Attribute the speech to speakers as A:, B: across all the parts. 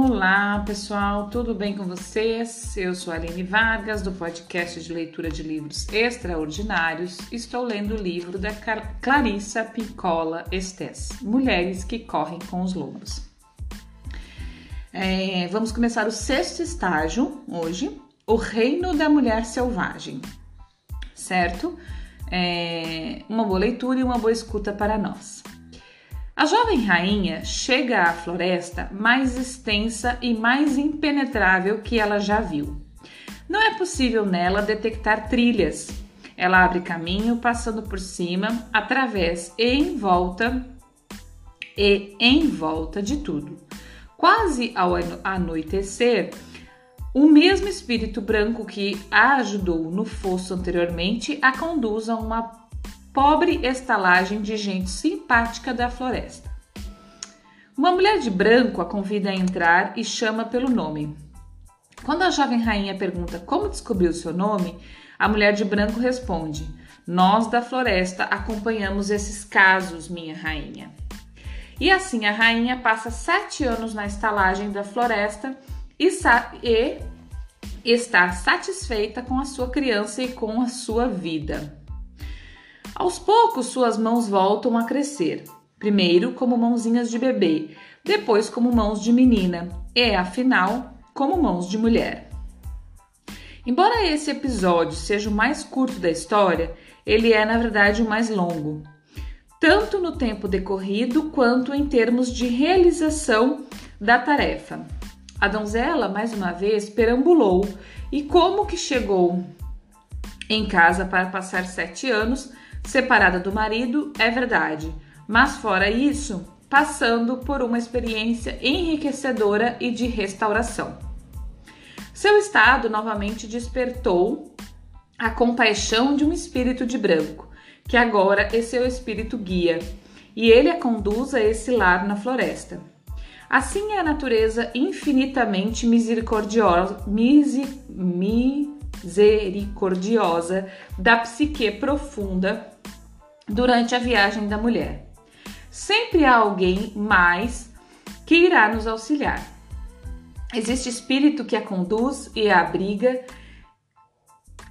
A: Olá, pessoal, tudo bem com vocês? Eu sou Aline Vargas, do podcast de leitura de livros extraordinários. Estou lendo o livro da Clarissa Pincola Estes, Mulheres que Correm com os Lobos. É, vamos começar o sexto estágio hoje, o reino da mulher selvagem, certo? É, uma boa leitura e uma boa escuta para nós. A jovem rainha chega à floresta mais extensa e mais impenetrável que ela já viu. Não é possível nela detectar trilhas. Ela abre caminho passando por cima, através e em volta e em volta de tudo. Quase ao anoitecer, o mesmo espírito branco que a ajudou no fosso anteriormente a conduz a uma pobre estalagem de gente simpática da floresta. Uma mulher de branco a convida a entrar e chama pelo nome. Quando a jovem rainha pergunta como descobriu seu nome, a mulher de branco responde: Nós da floresta acompanhamos esses casos, minha rainha. E assim a rainha passa sete anos na estalagem da floresta e, e está satisfeita com a sua criança e com a sua vida. Aos poucos, suas mãos voltam a crescer. Primeiro como mãozinhas de bebê, depois como mãos de menina e, afinal, como mãos de mulher. Embora esse episódio seja o mais curto da história, ele é, na verdade, o mais longo, tanto no tempo decorrido quanto em termos de realização da tarefa. A donzela, mais uma vez, perambulou e, como que chegou em casa para passar sete anos, separada do marido, é verdade, mas fora isso, passando por uma experiência enriquecedora e de restauração. Seu estado novamente despertou a compaixão de um espírito de branco, que agora é seu espírito guia, e ele a conduz a esse lar na floresta. Assim é a natureza infinitamente misericordiosa, misericordiosa da psique profunda durante a viagem da mulher. Sempre há alguém mais que irá nos auxiliar. Existe espírito que a conduz e a abriga.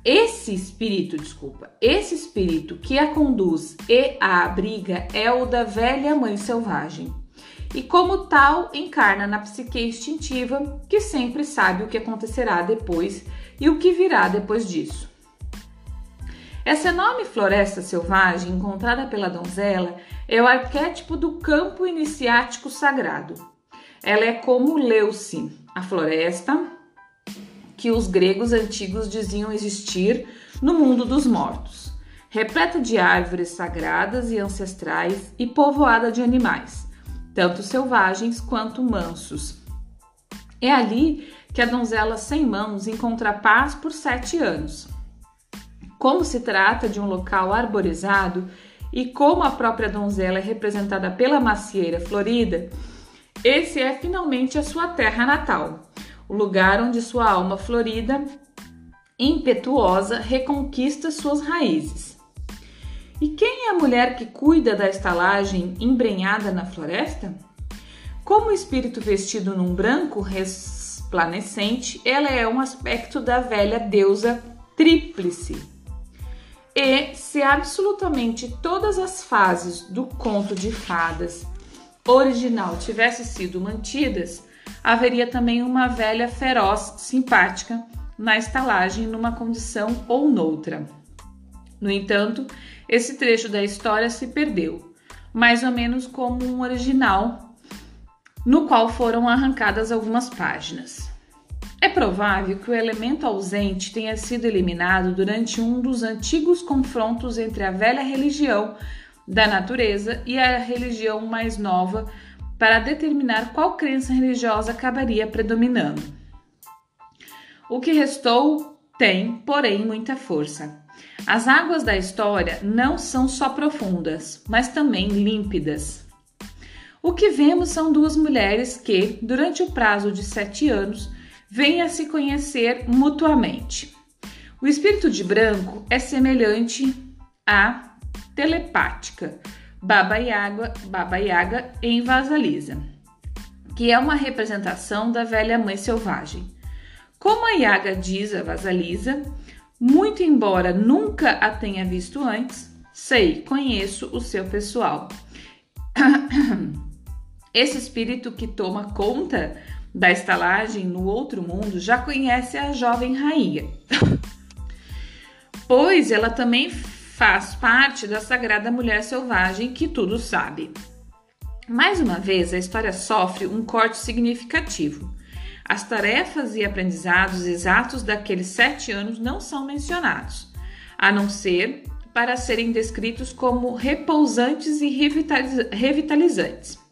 A: Esse espírito, desculpa, esse espírito que a conduz e a abriga é o da velha mãe selvagem. E como tal, encarna na psique instintiva, que sempre sabe o que acontecerá depois e o que virá depois disso. Essa enorme floresta selvagem encontrada pela donzela é o arquétipo do campo iniciático sagrado. Ela é como Leuce, a floresta que os gregos antigos diziam existir no mundo dos mortos, repleta de árvores sagradas e ancestrais e povoada de animais, tanto selvagens quanto mansos. É ali que a donzela sem mãos encontra paz por sete anos. Como se trata de um local arborizado e como a própria donzela é representada pela macieira florida, esse é finalmente a sua terra natal, o lugar onde sua alma florida, impetuosa, reconquista suas raízes. E quem é a mulher que cuida da estalagem embrenhada na floresta? Como espírito vestido num branco resplandecente, ela é um aspecto da velha deusa tríplice e se absolutamente todas as fases do conto de fadas original tivessem sido mantidas, haveria também uma velha feroz simpática na estalagem numa condição ou noutra. No entanto, esse trecho da história se perdeu, mais ou menos como um original, no qual foram arrancadas algumas páginas. É provável que o elemento ausente tenha sido eliminado durante um dos antigos confrontos entre a velha religião da natureza e a religião mais nova para determinar qual crença religiosa acabaria predominando. O que restou tem, porém, muita força. As águas da história não são só profundas, mas também límpidas. O que vemos são duas mulheres que, durante o prazo de sete anos, venha se conhecer mutuamente. O espírito de branco é semelhante à telepática, Baba Yaga, Baba Yaga em Vasalisa, que é uma representação da velha mãe selvagem. Como a Yaga diz a Vasalisa, muito embora nunca a tenha visto antes, sei, conheço o seu pessoal. Esse espírito que toma conta da estalagem no outro mundo já conhece a jovem rainha, pois ela também faz parte da sagrada mulher selvagem que tudo sabe. Mais uma vez, a história sofre um corte significativo. As tarefas e aprendizados exatos daqueles sete anos não são mencionados, a não ser para serem descritos como repousantes e revitalizantes.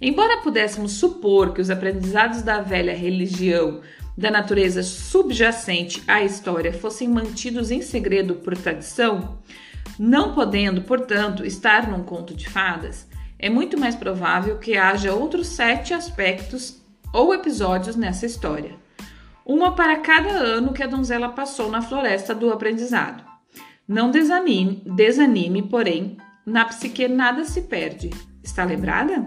A: Embora pudéssemos supor que os aprendizados da velha religião da natureza subjacente à história fossem mantidos em segredo por tradição, não podendo, portanto, estar num conto de fadas, é muito mais provável que haja outros sete aspectos ou episódios nessa história. Uma para cada ano que a donzela passou na floresta do aprendizado. Não desanime, desanime, porém, na psique nada se perde. Está lembrada?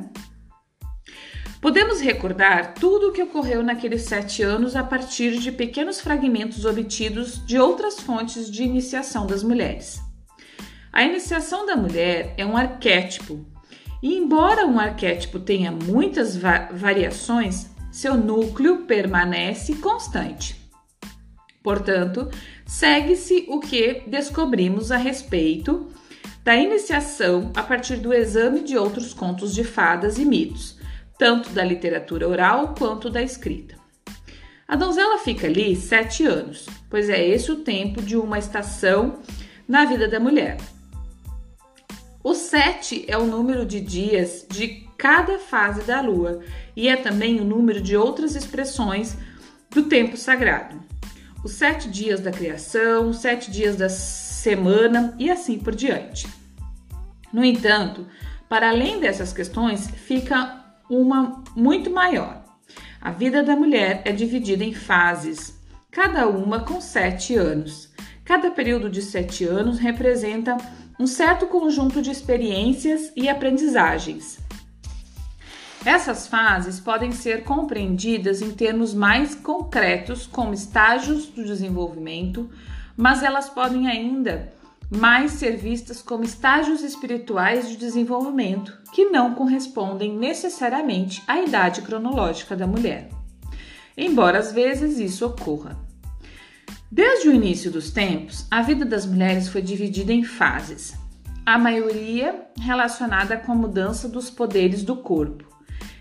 A: Podemos recordar tudo o que ocorreu naqueles sete anos a partir de pequenos fragmentos obtidos de outras fontes de iniciação das mulheres. A iniciação da mulher é um arquétipo, e embora um arquétipo tenha muitas va variações, seu núcleo permanece constante. Portanto, segue-se o que descobrimos a respeito da iniciação a partir do exame de outros contos de fadas e mitos tanto da literatura oral quanto da escrita. A donzela fica ali sete anos, pois é esse o tempo de uma estação na vida da mulher. O sete é o número de dias de cada fase da lua e é também o número de outras expressões do tempo sagrado. Os sete dias da criação, os sete dias da semana e assim por diante. No entanto, para além dessas questões, fica uma muito maior. A vida da mulher é dividida em fases, cada uma com sete anos. Cada período de sete anos representa um certo conjunto de experiências e aprendizagens. Essas fases podem ser compreendidas em termos mais concretos como estágios do desenvolvimento, mas elas podem ainda mais ser vistas como estágios espirituais de desenvolvimento que não correspondem necessariamente à idade cronológica da mulher, embora às vezes isso ocorra. Desde o início dos tempos, a vida das mulheres foi dividida em fases, a maioria relacionada com a mudança dos poderes do corpo.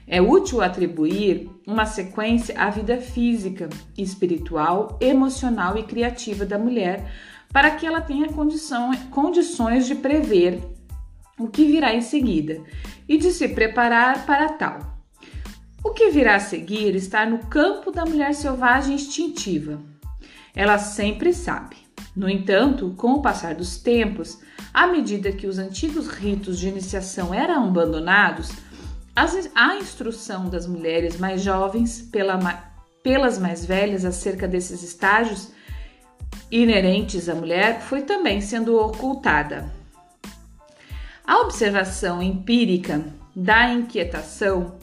A: É útil atribuir uma sequência à vida física, espiritual, emocional e criativa da mulher para que ela tenha condição, condições de prever o que virá em seguida e de se preparar para tal. O que virá a seguir está no campo da mulher selvagem instintiva. Ela sempre sabe. No entanto, com o passar dos tempos, à medida que os antigos ritos de iniciação eram abandonados, a instrução das mulheres mais jovens pela, pelas mais velhas acerca desses estágios inerentes à mulher foi também sendo ocultada. A observação empírica da inquietação,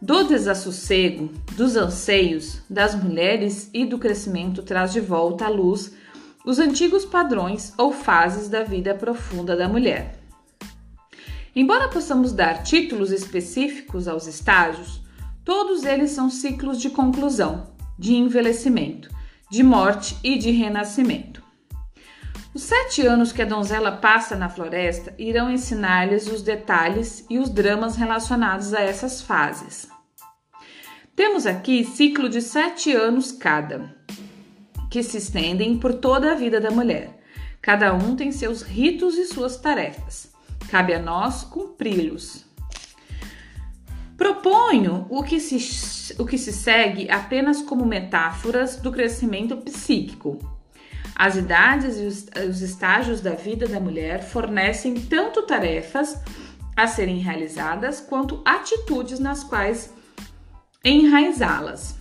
A: do desassossego, dos anseios das mulheres e do crescimento traz de volta à luz os antigos padrões ou fases da vida profunda da mulher. Embora possamos dar títulos específicos aos estágios, todos eles são ciclos de conclusão, de envelhecimento, de morte e de renascimento. Os sete anos que a donzela passa na floresta irão ensinar-lhes os detalhes e os dramas relacionados a essas fases. Temos aqui ciclo de sete anos cada, que se estendem por toda a vida da mulher. Cada um tem seus ritos e suas tarefas. Cabe a nós cumpri-los. Proponho o que, se, o que se segue apenas como metáforas do crescimento psíquico. As idades e os, os estágios da vida da mulher fornecem tanto tarefas a serem realizadas quanto atitudes nas quais enraizá-las.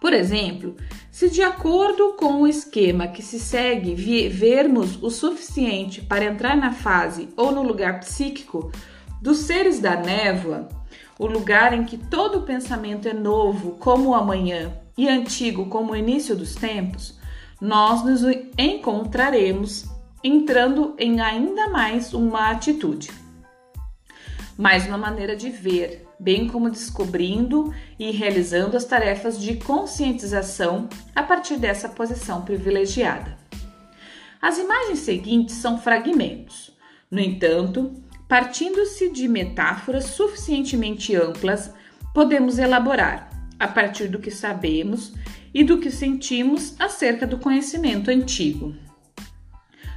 A: Por exemplo, se de acordo com o esquema que se segue vermos o suficiente para entrar na fase ou no lugar psíquico dos seres da névoa, o lugar em que todo pensamento é novo como o amanhã e antigo como o início dos tempos, nós nos encontraremos entrando em ainda mais uma atitude, mais uma maneira de ver, bem como descobrindo e realizando as tarefas de conscientização a partir dessa posição privilegiada. As imagens seguintes são fragmentos. No entanto, partindo-se de metáforas suficientemente amplas, podemos elaborar, a partir do que sabemos e do que sentimos acerca do conhecimento antigo.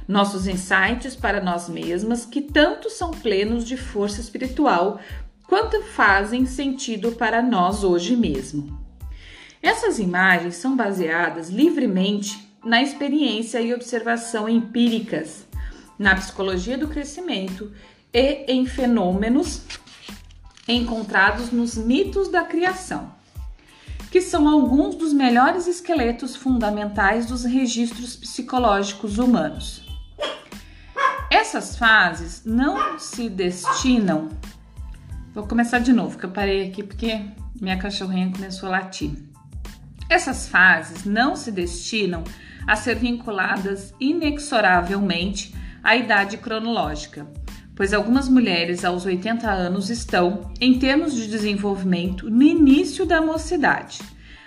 A: Nossos insights para nós mesmas, que tanto são plenos de força espiritual quanto fazem sentido para nós hoje mesmo. Essas imagens são baseadas livremente na experiência e observação empíricas, na psicologia do crescimento e em fenômenos encontrados nos mitos da criação, que são alguns dos melhores esqueletos fundamentais dos registros psicológicos humanos. Essas fases não se destinam. Vou começar de novo, que eu parei aqui porque minha cachorrinha começou a latir. Essas fases não se destinam a ser vinculadas inexoravelmente à idade cronológica, pois algumas mulheres aos 80 anos estão, em termos de desenvolvimento, no início da mocidade.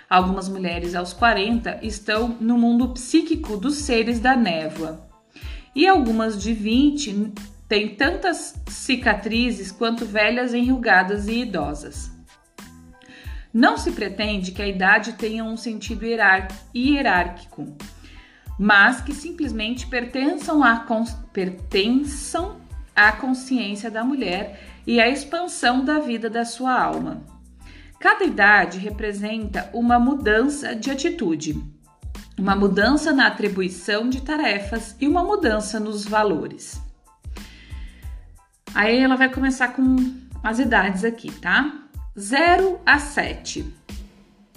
A: Algumas mulheres aos 40 estão no mundo psíquico dos seres da névoa. E algumas de 20 têm tantas cicatrizes quanto velhas enrugadas e idosas. Não se pretende que a idade tenha um sentido hierárquico mas que simplesmente pertençam à, pertençam à consciência da mulher e à expansão da vida da sua alma. Cada idade representa uma mudança de atitude, uma mudança na atribuição de tarefas e uma mudança nos valores. Aí ela vai começar com as idades aqui, tá? 0 a 7.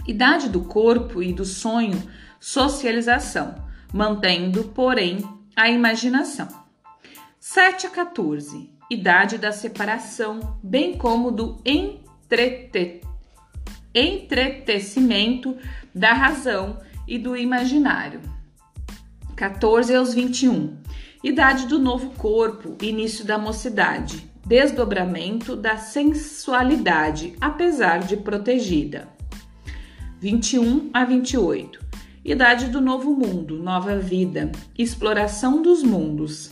A: Idade do corpo e do sonho, socialização mantendo, porém, a imaginação. 7 a 14, idade da separação, bem como do entrete... entretecimento da razão e do imaginário. 14 aos 21, idade do novo corpo, início da mocidade, desdobramento da sensualidade, apesar de protegida. 21 a 28, Idade do Novo Mundo, Nova Vida, Exploração dos Mundos.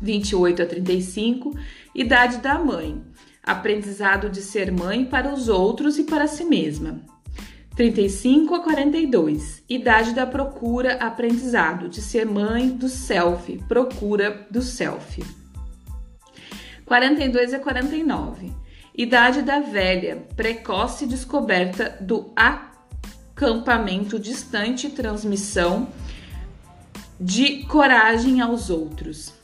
A: 28 a 35, Idade da Mãe, Aprendizado de ser mãe para os outros e para si mesma. 35 a 42, Idade da Procura, Aprendizado de ser mãe do self, procura do self. 42 a 49, Idade da Velha, precoce descoberta do acampamento distante, transmissão de coragem aos outros.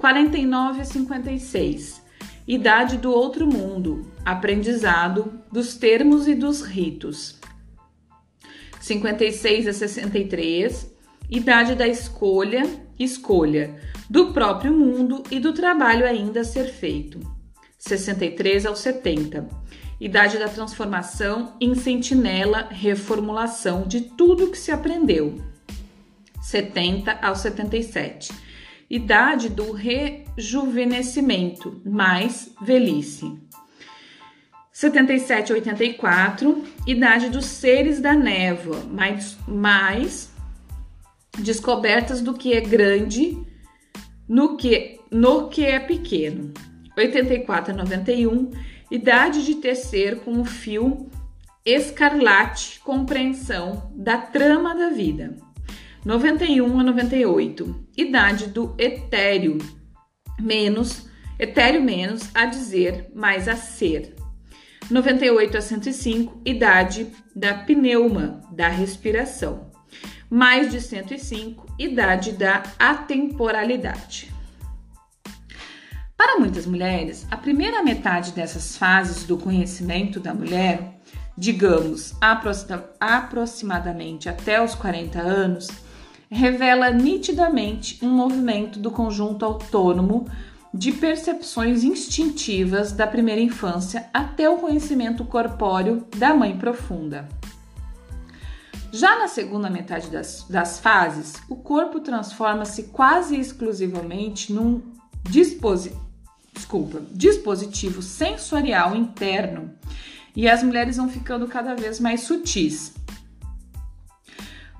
A: 49 a 56. Idade do outro mundo, aprendizado dos termos e dos ritos. 56 a 63. Idade da escolha, escolha do próprio mundo e do trabalho ainda a ser feito. 63 ao 70 idade da transformação em sentinela, reformulação de tudo que se aprendeu. 70 ao 77. Idade do rejuvenescimento, mais velhice. 77 a 84, idade dos seres da névoa, mais, mais descobertas do que é grande no que, no que é pequeno. 84 a 91, Idade de tecer com o fio escarlate, compreensão da trama da vida. 91 a 98. Idade do etéreo, menos, etéreo menos a dizer, mais a ser. 98 a 105, idade da pneuma, da respiração. Mais de 105, idade da atemporalidade. Para muitas mulheres, a primeira metade dessas fases do conhecimento da mulher, digamos aproximadamente até os 40 anos, revela nitidamente um movimento do conjunto autônomo de percepções instintivas da primeira infância até o conhecimento corpóreo da mãe profunda. Já na segunda metade das, das fases, o corpo transforma-se quase exclusivamente num disposi desculpa, dispositivo sensorial interno e as mulheres vão ficando cada vez mais sutis.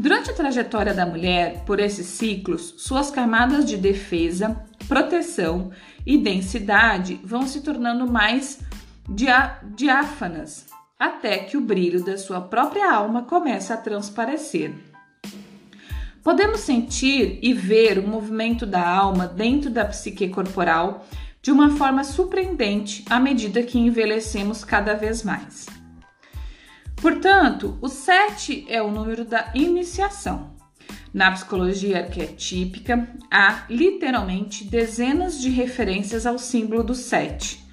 A: Durante a trajetória da mulher por esses ciclos, suas camadas de defesa, proteção e densidade vão se tornando mais diáfanas, até que o brilho da sua própria alma começa a transparecer. Podemos sentir e ver o movimento da alma dentro da psique corporal de uma forma surpreendente à medida que envelhecemos cada vez mais. Portanto, o 7 é o número da iniciação. Na psicologia arquetípica, há literalmente dezenas de referências ao símbolo do 7.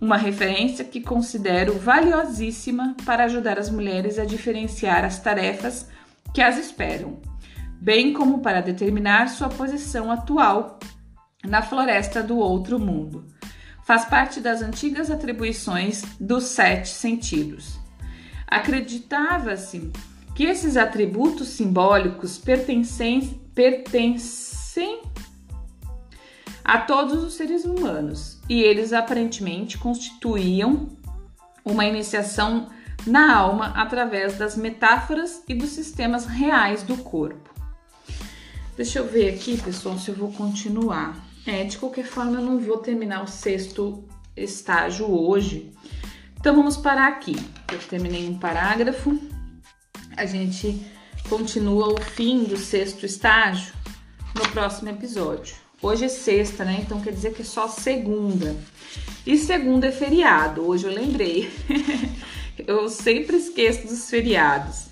A: Uma referência que considero valiosíssima para ajudar as mulheres a diferenciar as tarefas que as esperam, bem como para determinar sua posição atual na floresta do outro mundo. Faz parte das antigas atribuições dos sete sentidos. Acreditava-se que esses atributos simbólicos pertencem, pertencem a todos os seres humanos e eles aparentemente constituíam uma iniciação na alma através das metáforas e dos sistemas reais do corpo. Deixa eu ver aqui, pessoal, se eu vou continuar. É, de qualquer forma, eu não vou terminar o sexto estágio hoje. Então vamos parar aqui. Eu terminei um parágrafo. A gente continua o fim do sexto estágio no próximo episódio. Hoje é sexta, né? Então quer dizer que é só segunda. E segunda é feriado. Hoje eu lembrei. eu sempre esqueço dos feriados.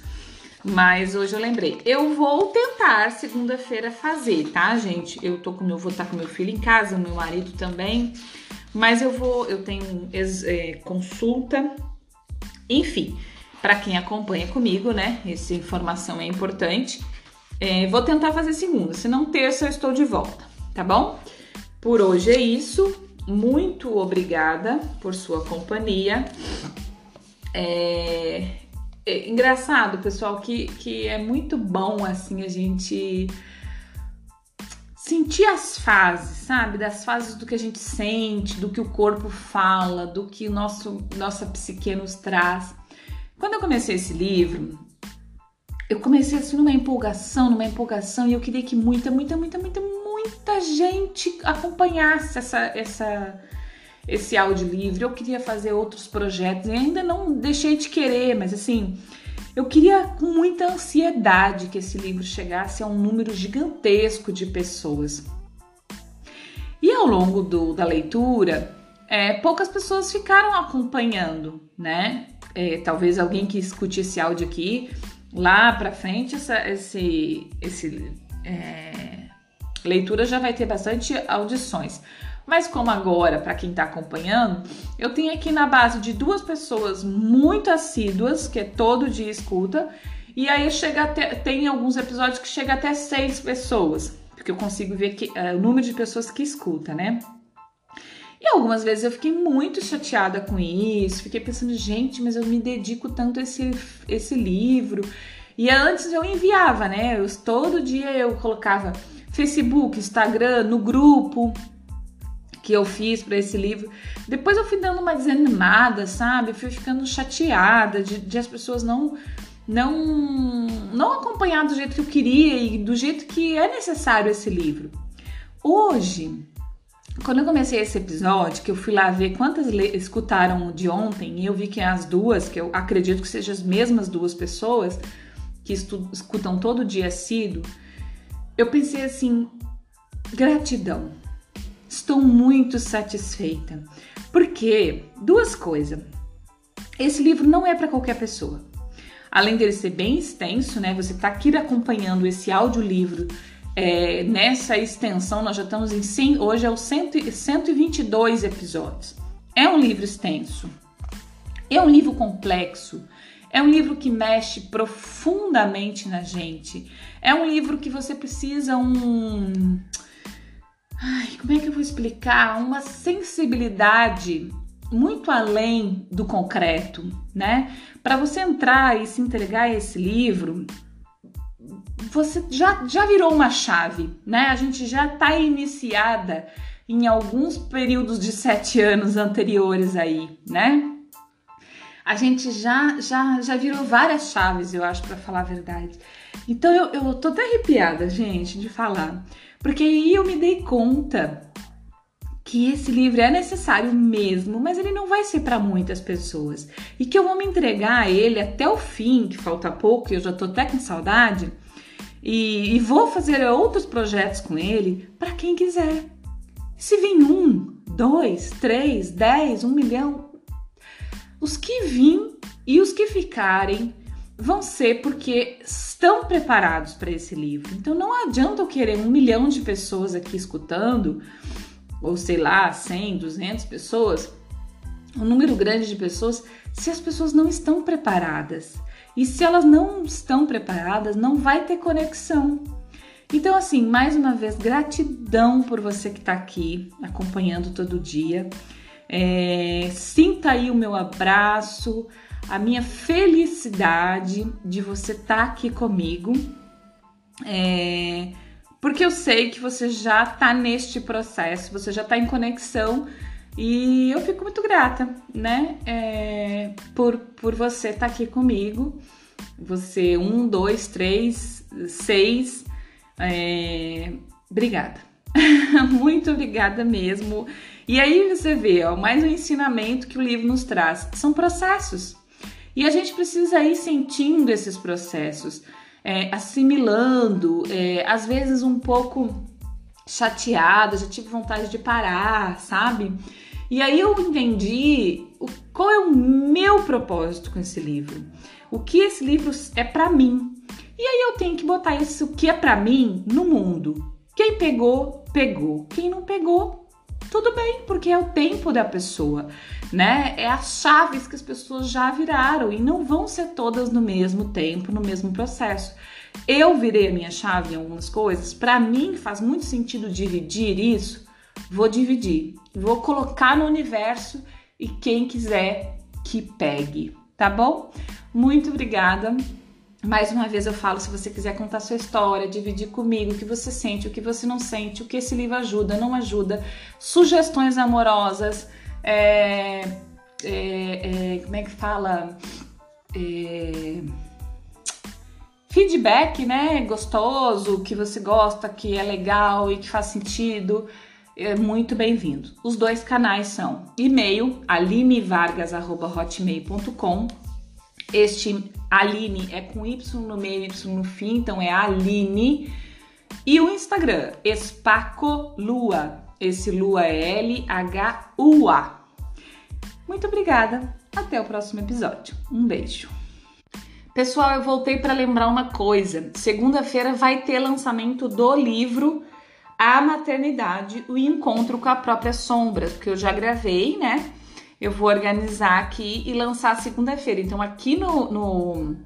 A: Mas hoje eu lembrei. Eu vou tentar segunda-feira fazer, tá, gente? Eu tô com meu, vou estar tá com meu filho em casa, meu marido também. Mas eu vou, eu tenho é, consulta. Enfim, para quem acompanha comigo, né? Essa informação é importante. É, vou tentar fazer segunda. Se não terça, eu estou de volta, tá bom? Por hoje é isso. Muito obrigada por sua companhia. É, é engraçado, pessoal, que, que é muito bom assim a gente sentir as fases, sabe? Das fases do que a gente sente, do que o corpo fala, do que nosso nossa psique nos traz. Quando eu comecei esse livro, eu comecei assim numa empolgação, numa empolgação, e eu queria que muita, muita, muita, muita, muita gente acompanhasse essa, essa esse audiolivro, eu queria fazer outros projetos e ainda não deixei de querer, mas assim, eu queria com muita ansiedade que esse livro chegasse a um número gigantesco de pessoas. E ao longo do, da leitura, é, poucas pessoas ficaram acompanhando, né? É, talvez alguém que escute esse áudio aqui, lá pra frente, essa esse, esse, é, leitura já vai ter bastante audições. Mas como agora, para quem está acompanhando, eu tenho aqui na base de duas pessoas muito assíduas, que é todo dia escuta, e aí chega até, tem alguns episódios que chega até seis pessoas, porque eu consigo ver que, é, o número de pessoas que escuta, né? E algumas vezes eu fiquei muito chateada com isso, fiquei pensando, gente, mas eu me dedico tanto a esse, esse livro. E antes eu enviava, né? Eu, todo dia eu colocava Facebook, Instagram, no grupo, que eu fiz para esse livro. Depois eu fui dando uma desanimada, sabe? Fui ficando chateada de, de, as pessoas não não não acompanhar do jeito que eu queria e do jeito que é necessário esse livro. Hoje, quando eu comecei esse episódio, que eu fui lá ver quantas escutaram de ontem, e eu vi que as duas, que eu acredito que sejam as mesmas duas pessoas que escutam todo dia assíduo, eu pensei assim, gratidão Estou muito satisfeita. Porque, duas coisas. Esse livro não é para qualquer pessoa. Além dele ser bem extenso, né? Você está aqui acompanhando esse audiolivro é, nessa extensão. Nós já estamos em 100, hoje é o 100, 122 episódios. É um livro extenso. É um livro complexo. É um livro que mexe profundamente na gente. É um livro que você precisa um ai, como é que eu vou explicar? Uma sensibilidade muito além do concreto, né? Para você entrar e se entregar a esse livro, você já, já virou uma chave, né? A gente já está iniciada em alguns períodos de sete anos anteriores aí, né? A gente já já já virou várias chaves, eu acho, para falar a verdade. Então eu, eu tô até arrepiada, gente, de falar, porque aí eu me dei conta que esse livro é necessário mesmo, mas ele não vai ser para muitas pessoas. E que eu vou me entregar a ele até o fim, que falta pouco, e eu já tô até com saudade, e, e vou fazer outros projetos com ele para quem quiser. Se vem um, dois, três, dez, um milhão, os que vêm e os que ficarem vão ser porque estão preparados para esse livro. Então não adianta eu querer um milhão de pessoas aqui escutando ou sei lá, 100, 200 pessoas, um número grande de pessoas, se as pessoas não estão preparadas. E se elas não estão preparadas, não vai ter conexão. Então, assim, mais uma vez, gratidão por você que está aqui acompanhando todo dia. É, sinta aí o meu abraço, a minha felicidade de você estar tá aqui comigo. É, porque eu sei que você já está neste processo, você já está em conexão e eu fico muito grata, né, é, por, por você estar tá aqui comigo. Você, um, dois, três, seis. É, obrigada. muito obrigada mesmo. E aí você vê, ó, mais um ensinamento que o livro nos traz. São processos. E a gente precisa ir sentindo esses processos é, assimilando, é, às vezes um pouco chateada, já tive vontade de parar, sabe? E aí eu entendi o, qual é o meu propósito com esse livro, o que esse livro é para mim. E aí eu tenho que botar isso que é para mim no mundo. Quem pegou, pegou. Quem não pegou, tudo bem, porque é o tempo da pessoa, né? É as chaves que as pessoas já viraram e não vão ser todas no mesmo tempo, no mesmo processo. Eu virei a minha chave em algumas coisas, para mim faz muito sentido dividir isso. Vou dividir, vou colocar no universo e quem quiser que pegue, tá bom? Muito obrigada. Mais uma vez eu falo, se você quiser contar sua história, dividir comigo o que você sente, o que você não sente, o que esse livro ajuda, não ajuda, sugestões amorosas, é, é, é, como é que fala? É, feedback, né? Gostoso, que você gosta, que é legal e que faz sentido, é muito bem-vindo. Os dois canais são e-mail alinevargas.hotmail.com este Aline é com Y no meio, Y no fim, então é Aline. E o Instagram, Espaco Lua. Esse Lua é L-H-U-A. Muito obrigada. Até o próximo episódio. Um beijo. Pessoal, eu voltei para lembrar uma coisa. Segunda-feira vai ter lançamento do livro A Maternidade, o encontro com a própria sombra, porque eu já gravei, né? Eu vou organizar aqui e lançar segunda-feira. Então, aqui no, no,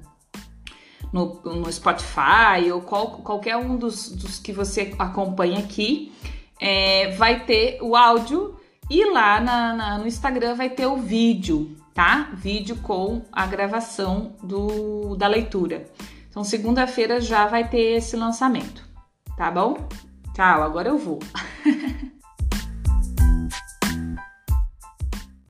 A: no, no Spotify ou qual, qualquer um dos, dos, que você acompanha aqui, é, vai ter o áudio e lá na, na, no Instagram vai ter o vídeo, tá? Vídeo com a gravação do, da leitura. Então, segunda-feira já vai ter esse lançamento, tá bom? Tchau, agora eu vou.